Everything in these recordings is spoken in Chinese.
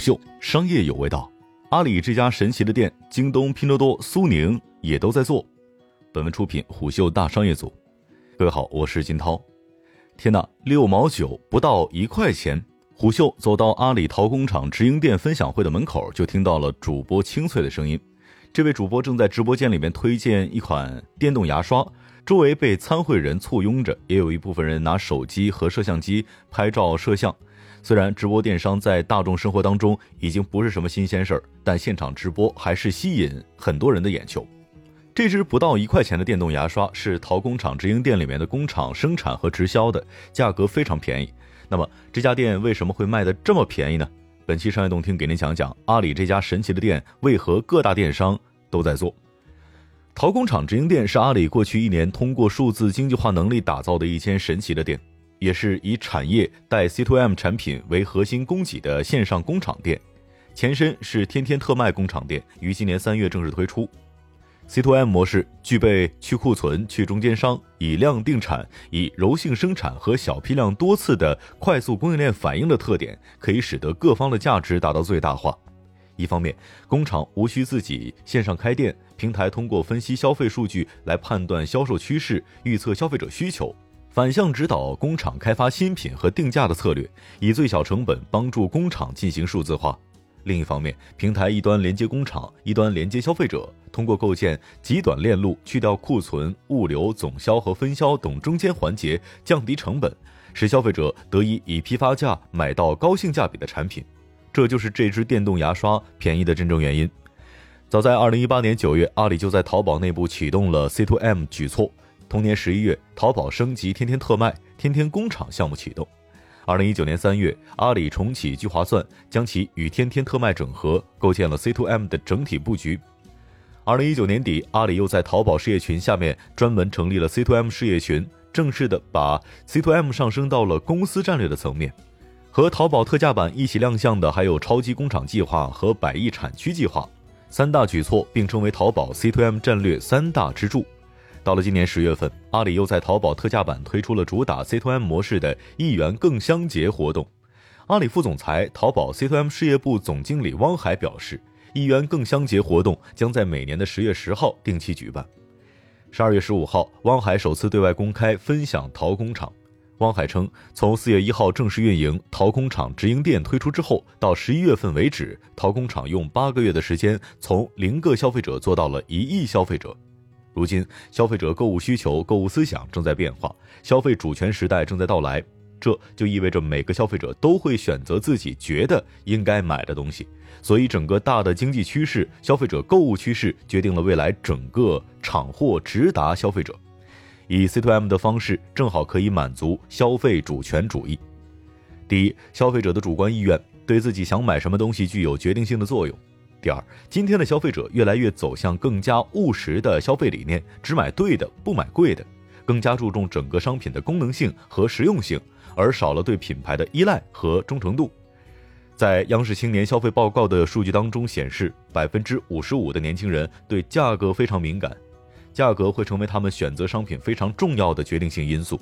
嗅，商业有味道。阿里这家神奇的店，京东、拼多多、苏宁也都在做。本文出品虎嗅大商业组。各位好，我是金涛。天呐，六毛九不到一块钱。虎嗅走到阿里淘工厂直营店分享会的门口，就听到了主播清脆的声音。这位主播正在直播间里面推荐一款电动牙刷。周围被参会人簇拥着，也有一部分人拿手机和摄像机拍照摄像。虽然直播电商在大众生活当中已经不是什么新鲜事儿，但现场直播还是吸引很多人的眼球。这支不到一块钱的电动牙刷是淘工厂直营店里面的工厂生产和直销的，价格非常便宜。那么这家店为什么会卖的这么便宜呢？本期商业动听给您讲讲阿里这家神奇的店为何各大电商都在做。淘工厂直营店是阿里过去一年通过数字经济化能力打造的一间神奇的店，也是以产业带 C to M 产品为核心供给的线上工厂店。前身是天天特卖工厂店，于今年三月正式推出。C to M 模式具备去库存、去中间商、以量定产、以柔性生产和小批量多次的快速供应链反应的特点，可以使得各方的价值达到最大化。一方面，工厂无需自己线上开店，平台通过分析消费数据来判断销售趋势、预测消费者需求，反向指导工厂开发新品和定价的策略，以最小成本帮助工厂进行数字化。另一方面，平台一端连接工厂，一端连接消费者，通过构建极短链路，去掉库存、物流、总销和分销等中间环节，降低成本，使消费者得以以批发价买到高性价比的产品。这就是这支电动牙刷便宜的真正原因。早在二零一八年九月，阿里就在淘宝内部启动了 C to M 举措。同年十一月，淘宝升级天天特卖、天天工厂项目启动。二零一九年三月，阿里重启聚划算，将其与天天特卖整合，构建了 C to M 的整体布局。二零一九年底，阿里又在淘宝事业群下面专门成立了 C to M 事业群，正式的把 C to M 上升到了公司战略的层面。和淘宝特价版一起亮相的还有超级工厂计划和百亿产区计划，三大举措并称为淘宝 C to M 战略三大支柱。到了今年十月份，阿里又在淘宝特价版推出了主打 C to M 模式的一元更香节活动。阿里副总裁、淘宝 C to M 事业部总经理汪海表示，一元更香节活动将在每年的十月十号定期举办。十二月十五号，汪海首次对外公开分享淘工厂。汪海称，从四月一号正式运营淘工厂直营店推出之后，到十一月份为止，淘工厂用八个月的时间，从零个消费者做到了一亿消费者。如今，消费者购物需求、购物思想正在变化，消费主权时代正在到来，这就意味着每个消费者都会选择自己觉得应该买的东西。所以，整个大的经济趋势、消费者购物趋势，决定了未来整个厂货直达消费者。以 C to M 的方式，正好可以满足消费主权主义。第一，消费者的主观意愿对自己想买什么东西具有决定性的作用。第二，今天的消费者越来越走向更加务实的消费理念，只买对的，不买贵的，更加注重整个商品的功能性和实用性，而少了对品牌的依赖和忠诚度。在央视青年消费报告的数据当中显示，百分之五十五的年轻人对价格非常敏感。价格会成为他们选择商品非常重要的决定性因素。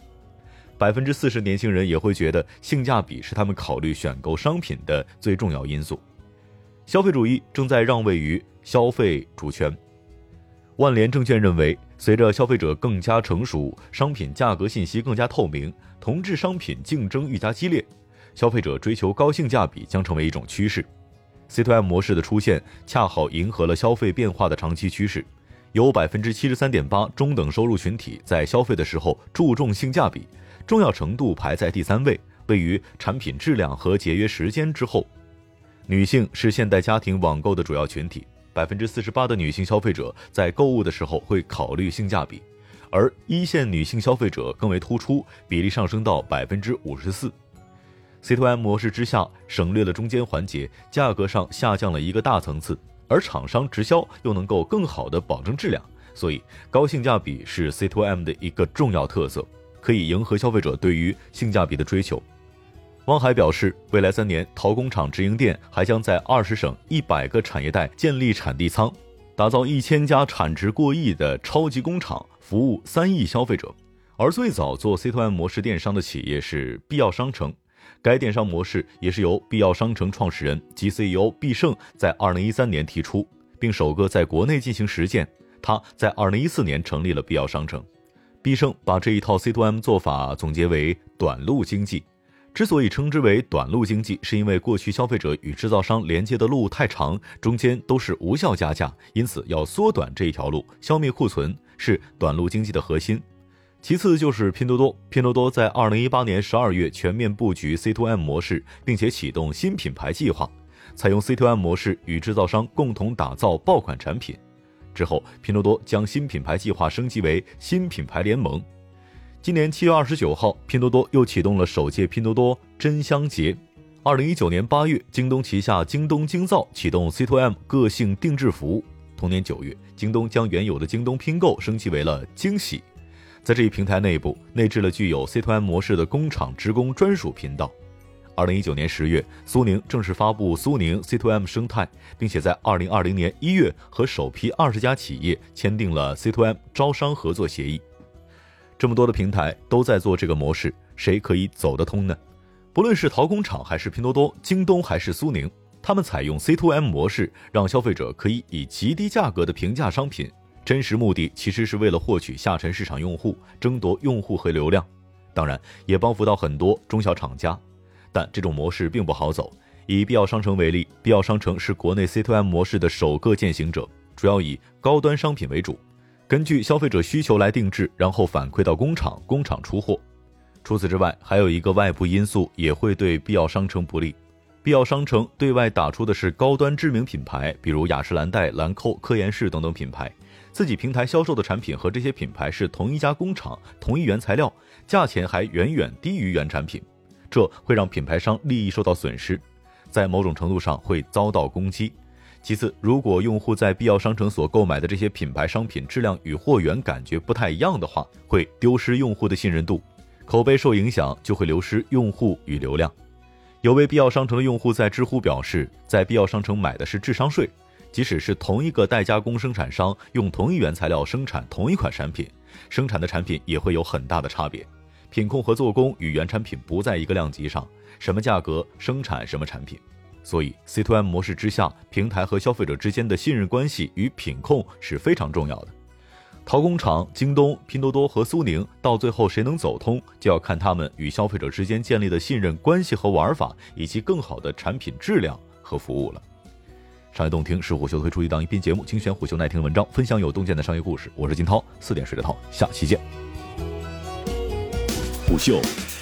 百分之四十年轻人也会觉得性价比是他们考虑选购商品的最重要因素。消费主义正在让位于消费主权。万联证券认为，随着消费者更加成熟，商品价格信息更加透明，同质商品竞争愈加激烈，消费者追求高性价比将成为一种趋势。C to M 模式的出现，恰好迎合了消费变化的长期趋势。有百分之七十三点八中等收入群体在消费的时候注重性价比，重要程度排在第三位，位于产品质量和节约时间之后。女性是现代家庭网购的主要群体，百分之四十八的女性消费者在购物的时候会考虑性价比，而一线女性消费者更为突出，比例上升到百分之五十四。C to M 模式之下，省略了中间环节，价格上下降了一个大层次。而厂商直销又能够更好的保证质量，所以高性价比是 C to M 的一个重要特色，可以迎合消费者对于性价比的追求。汪海表示，未来三年淘工厂直营店还将在二十省一百个产业带建立产地仓，打造一千家产值过亿的超级工厂，服务三亿消费者。而最早做 C to M 模式电商的企业是必要商城，该电商模式也是由必要商城创始人及 CEO 毕胜在2013年提出，并首个在国内进行实践。他在2014年成立了必要商城。毕胜把这一套 C2M 做法总结为短路经济。之所以称之为短路经济，是因为过去消费者与制造商连接的路太长，中间都是无效加价，因此要缩短这一条路，消灭库存，是短路经济的核心。其次就是拼多多，拼多多在二零一八年十二月全面布局 C2M 模式，并且启动新品牌计划，采用 C2M 模式与制造商共同打造爆款产品。之后，拼多多将新品牌计划升级为新品牌联盟。今年七月二十九号，拼多多又启动了首届拼多多真香节。二零一九年八月，京东旗下京东京造启动 C2M 个性定制服务。同年九月，京东将原有的京东拼购升级为了惊喜。在这一平台内部内置了具有 C2M 模式的工厂职工专属频道。二零一九年十月，苏宁正式发布苏宁 C2M 生态，并且在二零二零年一月和首批二十家企业签订了 C2M 招商合作协议。这么多的平台都在做这个模式，谁可以走得通呢？不论是淘工厂还是拼多多、京东还是苏宁，他们采用 C2M 模式，让消费者可以以极低价格的平价商品。真实目的其实是为了获取下沉市场用户，争夺用户和流量，当然也帮扶到很多中小厂家。但这种模式并不好走。以必要商城为例，必要商城是国内 C2M 模式的首个践行者，主要以高端商品为主，根据消费者需求来定制，然后反馈到工厂，工厂出货。除此之外，还有一个外部因素也会对必要商城不利。必要商城对外打出的是高端知名品牌，比如雅诗兰黛、兰蔻、科颜氏等等品牌。自己平台销售的产品和这些品牌是同一家工厂、同一原材料，价钱还远远低于原产品，这会让品牌商利益受到损失，在某种程度上会遭到攻击。其次，如果用户在必要商城所购买的这些品牌商品质量与货源感觉不太一样的话，会丢失用户的信任度，口碑受影响就会流失用户与流量。有位必要商城的用户在知乎表示，在必要商城买的是智商税。即使是同一个代加工生产商用同一原材料生产同一款产品，生产的产品也会有很大的差别，品控和做工与原产品不在一个量级上，什么价格生产什么产品。所以 C2M 模式之下，平台和消费者之间的信任关系与品控是非常重要的。淘工厂、京东、拼多多和苏宁到最后谁能走通，就要看他们与消费者之间建立的信任关系和玩法，以及更好的产品质量和服务了。商业洞听是虎嗅推出一档音频节目，精选虎嗅耐听的文章，分享有洞见的商业故事。我是金涛，四点水的涛，下期见。虎嗅，